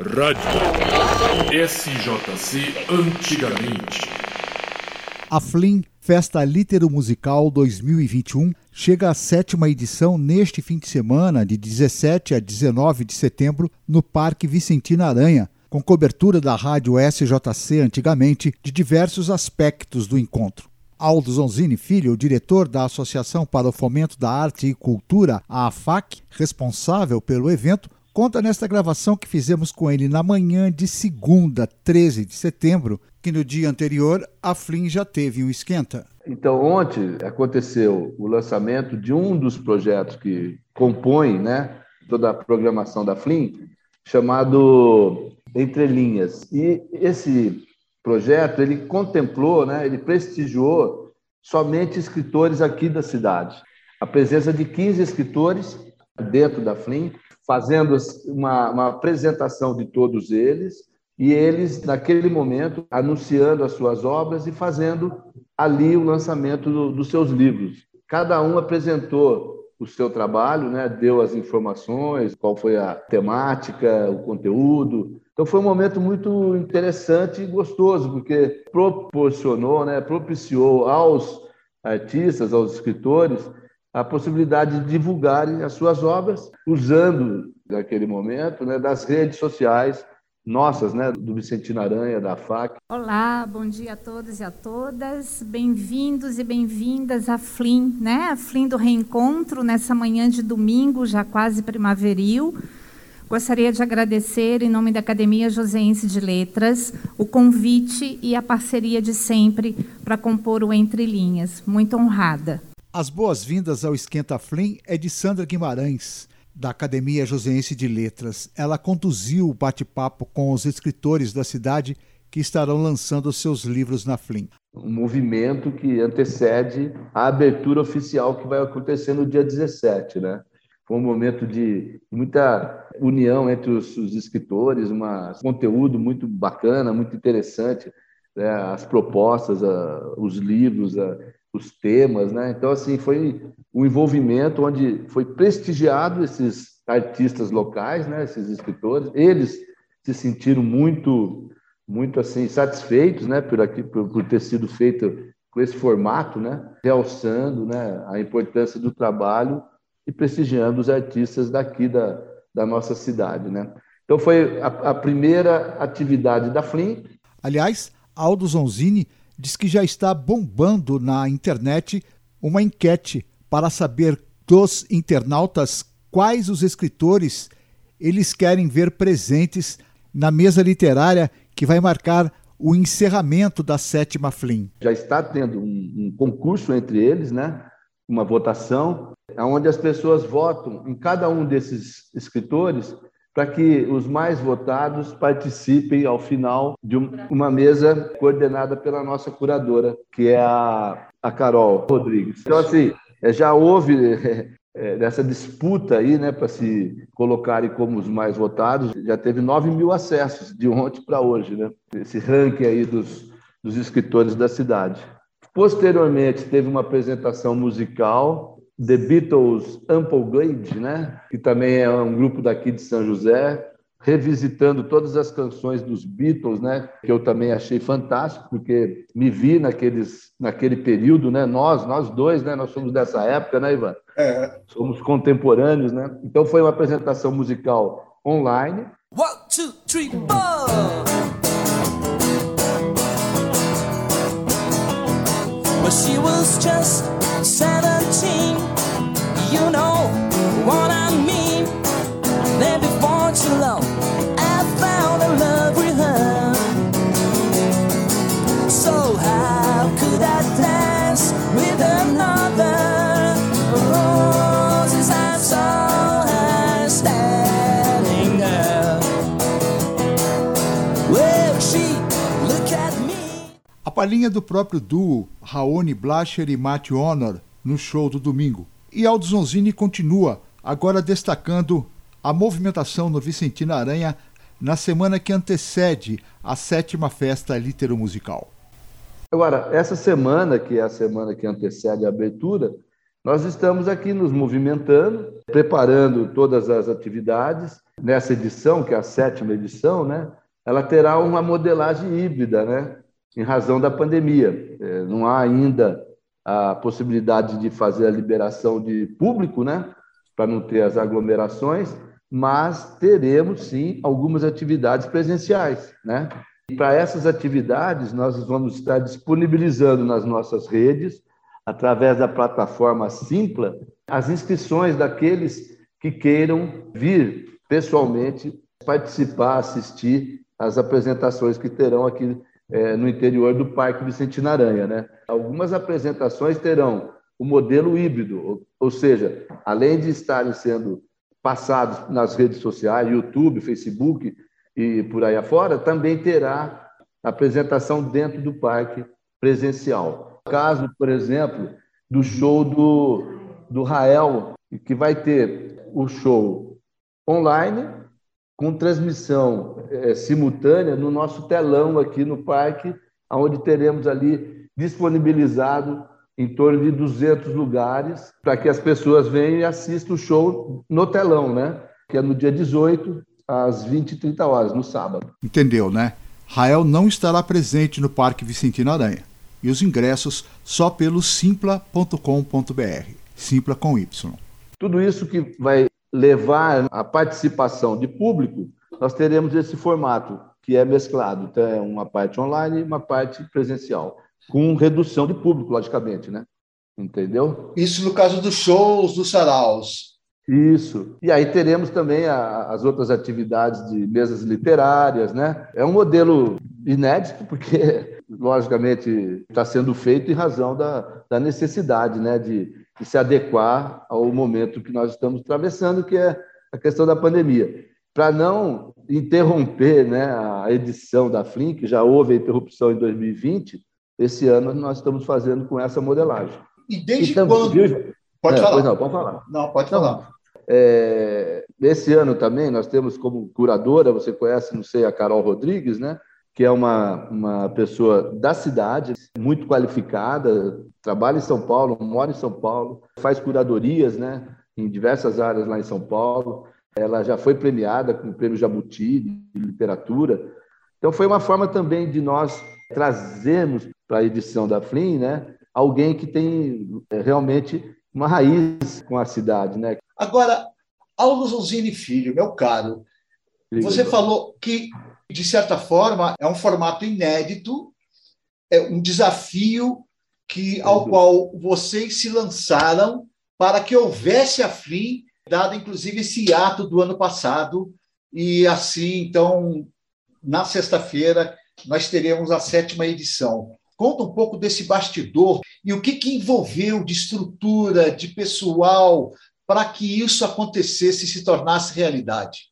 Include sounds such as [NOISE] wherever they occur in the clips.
Rádio SJC Antigamente. A Flim Festa Litero Musical 2021 chega à sétima edição neste fim de semana, de 17 a 19 de setembro, no Parque Vicentina Aranha, com cobertura da rádio SJC antigamente de diversos aspectos do encontro. Aldo Zonzini Filho, diretor da Associação para o Fomento da Arte e Cultura, a AFAC, responsável pelo evento, conta nesta gravação que fizemos com ele na manhã de segunda, 13 de setembro, que no dia anterior a Flin já teve um esquenta. Então, ontem aconteceu o lançamento de um dos projetos que compõe né, toda a programação da Flin, chamado Entre Linhas. E esse projeto, ele contemplou, né, ele prestigiou somente escritores aqui da cidade. A presença de 15 escritores dentro da FLIM, fazendo uma, uma apresentação de todos eles, e eles, naquele momento, anunciando as suas obras e fazendo ali o lançamento do, dos seus livros. Cada um apresentou o seu trabalho, né? deu as informações, qual foi a temática, o conteúdo, então foi um momento muito interessante e gostoso, porque proporcionou, né, propiciou aos artistas, aos escritores, a possibilidade de divulgarem as suas obras usando, naquele momento, né, das redes sociais nossas, né, do Vicentino Aranha, da FAC. Olá, bom dia a todos e a todas. Bem-vindos e bem-vindas à FLIM, né? A FLIM do Reencontro, nessa manhã de domingo, já quase primaveril. Gostaria de agradecer, em nome da Academia Joseense de Letras, o convite e a parceria de sempre para compor o Entre Linhas. Muito honrada. As boas-vindas ao Esquenta Flim é de Sandra Guimarães, da Academia Joseense de Letras. Ela conduziu o bate-papo com os escritores da cidade que estarão lançando seus livros na Flim. Um movimento que antecede a abertura oficial que vai acontecer no dia 17, né? Foi um momento de muita união entre os, os escritores, um conteúdo muito bacana, muito interessante, né? as propostas, a, os livros, a, os temas, né? Então assim foi um envolvimento onde foi prestigiado esses artistas locais, né? Esses escritores, eles se sentiram muito, muito assim satisfeitos, né? Por aqui, por, por ter sido feito com esse formato, né? Realçando, né? A importância do trabalho e prestigiando os artistas daqui da, da nossa cidade. Né? Então, foi a, a primeira atividade da FLIM. Aliás, Aldo Zonzini diz que já está bombando na internet uma enquete para saber dos internautas quais os escritores eles querem ver presentes na mesa literária que vai marcar o encerramento da sétima FLIM. Já está tendo um, um concurso entre eles, né? uma votação, onde as pessoas votam em cada um desses escritores para que os mais votados participem ao final de uma mesa coordenada pela nossa curadora, que é a, a Carol Rodrigues. Então, assim, é, já houve [LAUGHS] é, dessa disputa aí, né, para se colocarem como os mais votados, já teve 9 mil acessos de ontem para hoje, né? Esse ranking aí dos, dos escritores da cidade. Posteriormente, teve uma apresentação musical, The Beatles Glade, né? que também é um grupo daqui de São José, revisitando todas as canções dos Beatles, né? que eu também achei fantástico, porque me vi naqueles, naquele período, né? nós, nós dois, né? nós somos dessa época, né, Ivan? É. Somos contemporâneos, né? Então foi uma apresentação musical online. One, two, three, four. she was just palhinha do próprio duo Raoni Blacher e Matthew Honor no show do domingo. E Aldo Zonzini continua, agora destacando a movimentação no Vicentina Aranha na semana que antecede a sétima festa litero-musical. Agora, essa semana, que é a semana que antecede a abertura, nós estamos aqui nos movimentando, preparando todas as atividades, nessa edição, que é a sétima edição, né, ela terá uma modelagem híbrida, né, em razão da pandemia. É, não há ainda a possibilidade de fazer a liberação de público, né, para não ter as aglomerações, mas teremos sim algumas atividades presenciais, né? E para essas atividades nós vamos estar disponibilizando nas nossas redes, através da plataforma Simpla, as inscrições daqueles que queiram vir pessoalmente participar, assistir às apresentações que terão aqui é, no interior do Parque Vicentina Aranha. Né? Algumas apresentações terão o modelo híbrido, ou seja, além de estarem sendo passados nas redes sociais, YouTube, Facebook e por aí afora, também terá apresentação dentro do parque presencial. Caso, por exemplo, do show do, do Rael, que vai ter o show online com transmissão é, simultânea no nosso telão aqui no parque, onde teremos ali disponibilizado em torno de 200 lugares para que as pessoas venham e assistam o show no telão, né? Que é no dia 18, às 20 e 30 horas, no sábado. Entendeu, né? Rael não estará presente no Parque Vicentino Aranha. E os ingressos só pelo simpla.com.br. Simpla com Y. Tudo isso que vai levar a participação de público, nós teremos esse formato que é mesclado. Então, é uma parte online e uma parte presencial com redução de público, logicamente, né? Entendeu? Isso no caso dos shows, dos saraus. Isso. E aí teremos também a, as outras atividades de mesas literárias, né? É um modelo inédito, porque, [LAUGHS] logicamente, está sendo feito em razão da, da necessidade, né? De, de se adequar ao momento que nós estamos atravessando, que é a questão da pandemia. Para não interromper né, a edição da FLIM, que já houve a interrupção em 2020, esse ano nós estamos fazendo com essa modelagem. E desde e quando? Viu? Pode é, falar. não, pode falar. Não, pode falar. É, esse ano também nós temos como curadora, você conhece, não sei, a Carol Rodrigues, né? Que é uma, uma pessoa da cidade, muito qualificada, trabalha em São Paulo, mora em São Paulo, faz curadorias né, em diversas áreas lá em São Paulo. Ela já foi premiada com o Prêmio Jabuti de Literatura. Então, foi uma forma também de nós trazermos para a edição da FLIM, né, alguém que tem é, realmente uma raiz com a cidade. Né? Agora, Zonzini Filho, meu caro, você falou que, de certa forma, é um formato inédito, é um desafio que, ao qual vocês se lançaram para que houvesse a FLIM, dado inclusive esse ato do ano passado, e assim, então, na sexta-feira, nós teremos a sétima edição. Conta um pouco desse bastidor e o que, que envolveu de estrutura, de pessoal, para que isso acontecesse e se tornasse realidade.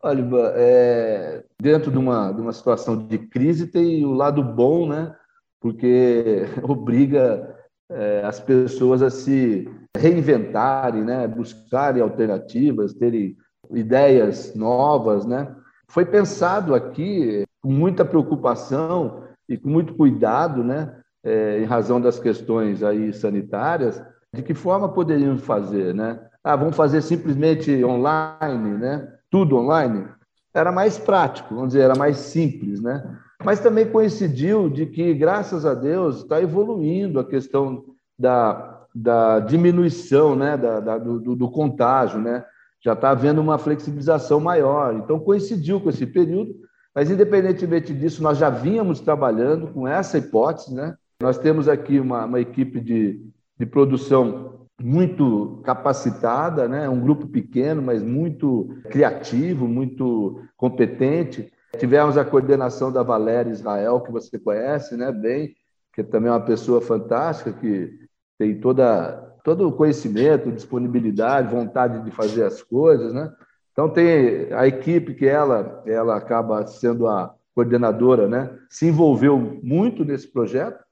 Olha, é, dentro de uma, de uma situação de crise tem o lado bom, né? porque [LAUGHS] obriga é, as pessoas a se reinventarem, né? buscarem alternativas, terem ideias novas. Né? Foi pensado aqui com muita preocupação e com muito cuidado, né, é, em razão das questões aí sanitárias, de que forma poderíamos fazer, né? Ah, vamos fazer simplesmente online, né? Tudo online. Era mais prático, vamos dizer, era mais simples, né? Mas também coincidiu de que, graças a Deus, está evoluindo a questão da, da diminuição, né? Da, da do, do contágio, né? Já está havendo uma flexibilização maior. Então, coincidiu com esse período mas, independentemente disso, nós já vínhamos trabalhando com essa hipótese. Né? Nós temos aqui uma, uma equipe de, de produção muito capacitada, né? um grupo pequeno, mas muito criativo, muito competente. Tivemos a coordenação da Valéria Israel, que você conhece né? bem, que também é uma pessoa fantástica, que tem toda, todo o conhecimento, disponibilidade, vontade de fazer as coisas. Né? Então tem a equipe que ela ela acaba sendo a coordenadora, né? Se envolveu muito nesse projeto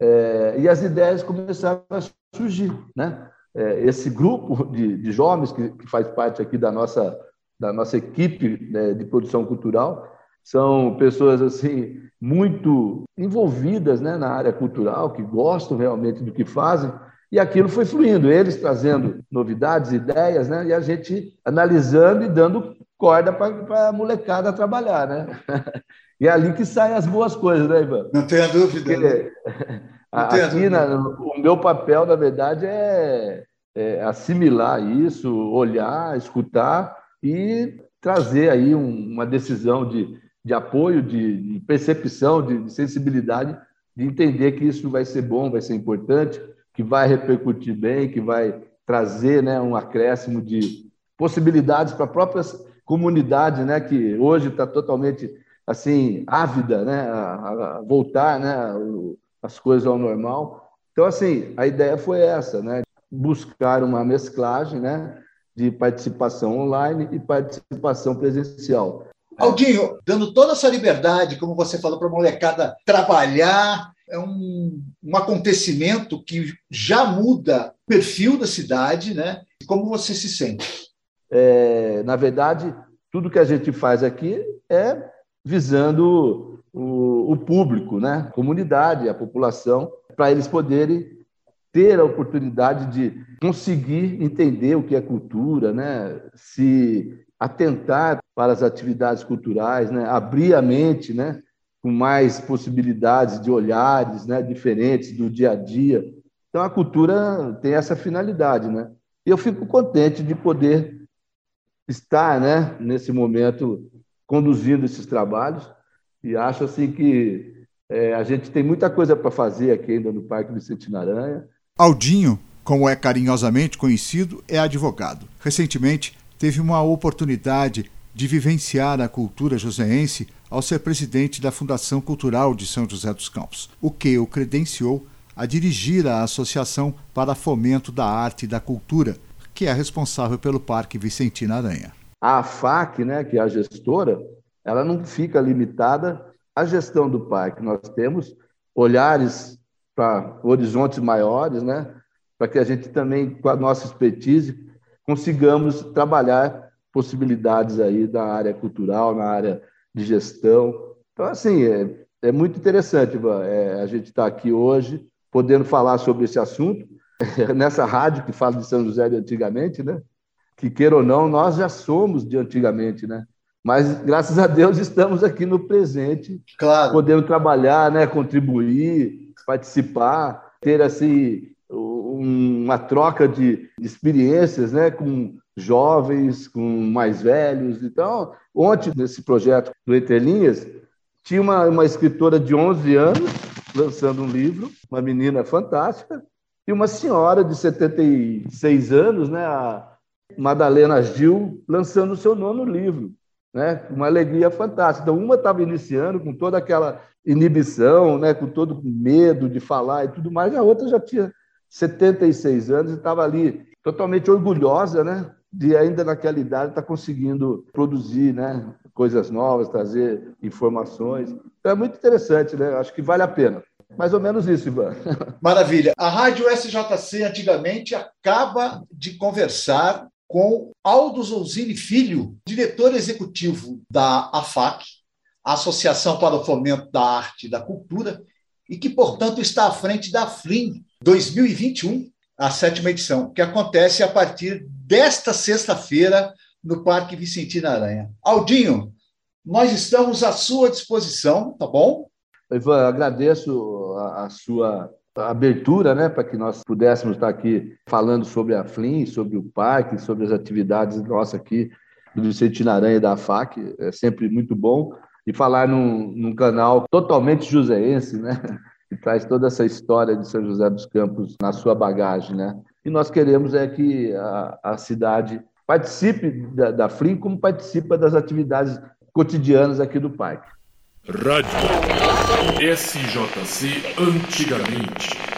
é, e as ideias começaram a surgir, né? É, esse grupo de, de jovens que, que, faz parte aqui da nossa da nossa equipe né, de produção cultural são pessoas assim muito envolvidas né, na área cultural que gostam realmente do que fazem e aquilo foi fluindo, eles trazendo novidades, ideias, né? e a gente analisando e dando corda para a molecada trabalhar, né? [LAUGHS] E é ali que saem as boas coisas, né, Ivan? Não tenha dúvida. Porque, né? [LAUGHS] aqui, na, o meu papel, na verdade, é, é, assimilar isso, olhar, escutar e trazer aí um, uma decisão de, de apoio, de, de percepção, de, de sensibilidade, de entender que isso vai ser bom, vai ser importante, que vai repercutir bem, que vai trazer né, um acréscimo de possibilidades para a própria comunidade, né, que hoje está totalmente assim ávida, né, a, a voltar, né, as coisas ao normal. Então, assim, a ideia foi essa, né, buscar uma mesclagem, né, de participação online e participação presencial. Aldinho, dando toda essa liberdade, como você falou para a molecada trabalhar, é um, um acontecimento que já muda o perfil da cidade, né? Como você se sente? É, na verdade, tudo que a gente faz aqui é visando o, o público, né? a comunidade, a população, para eles poderem ter a oportunidade de conseguir entender o que é cultura, né? se atentar para as atividades culturais, né? abrir a mente, né? com mais possibilidades de olhares né? diferentes do dia a dia. Então, a cultura tem essa finalidade. Né? E eu fico contente de poder estar né? nesse momento conduzindo esses trabalhos e acho assim que é, a gente tem muita coisa para fazer aqui ainda no Parque Vicente Naranha. Aldinho, como é carinhosamente conhecido, é advogado. Recentemente teve uma oportunidade de vivenciar a cultura joseense ao ser presidente da Fundação Cultural de São José dos Campos, o que o credenciou a dirigir a Associação para Fomento da Arte e da Cultura, que é responsável pelo Parque Vicentina Aranha. A AFAC, né, que é a gestora, ela não fica limitada à gestão do parque. Nós temos olhares para horizontes maiores, né, para que a gente também, com a nossa expertise, consigamos trabalhar possibilidades aí da área cultural, na área de gestão. Então, assim, é, é muito interessante é, a gente estar tá aqui hoje, podendo falar sobre esse assunto, [LAUGHS] nessa rádio que fala de São José de antigamente, né? que queira ou não, nós já somos de antigamente, né? Mas graças a Deus estamos aqui no presente, claro. podendo trabalhar, né, contribuir, participar, ter assim uma troca de experiências, né, com jovens, com mais velhos. Então, ontem nesse projeto do Entre Linhas, tinha uma, uma escritora de 11 anos lançando um livro, uma menina fantástica, e uma senhora de 76 anos, né, a Madalena Gil lançando o seu nono livro, né? Uma alegria fantástica. Então, uma estava iniciando com toda aquela inibição, né? Com todo medo de falar e tudo mais, e a outra já tinha 76 anos e estava ali totalmente orgulhosa, né? De ainda naquela idade estar tá conseguindo produzir, né? Coisas novas, trazer informações. Então, é muito interessante, né? Acho que vale a pena. Mais ou menos isso, Ivan. [LAUGHS] Maravilha. A Rádio SJC, antigamente, acaba de conversar com Aldo Zouzini Filho, diretor executivo da AFAC, Associação para o Fomento da Arte e da Cultura, e que, portanto, está à frente da FLIM 2021, a sétima edição, que acontece a partir desta sexta-feira no Parque Vicentina Aranha. Aldinho, nós estamos à sua disposição, tá bom? Ivan, agradeço a, a sua abertura, né, para que nós pudéssemos estar aqui falando sobre a FLIM, sobre o parque, sobre as atividades nossas aqui do Vicente Aranha e da FAC. É sempre muito bom. E falar num, num canal totalmente joseense, né, [LAUGHS] que traz toda essa história de São José dos Campos na sua bagagem. Né? E nós queremos é que a, a cidade participe da, da FLIM como participa das atividades cotidianas aqui do parque. Rádio SJC antigamente.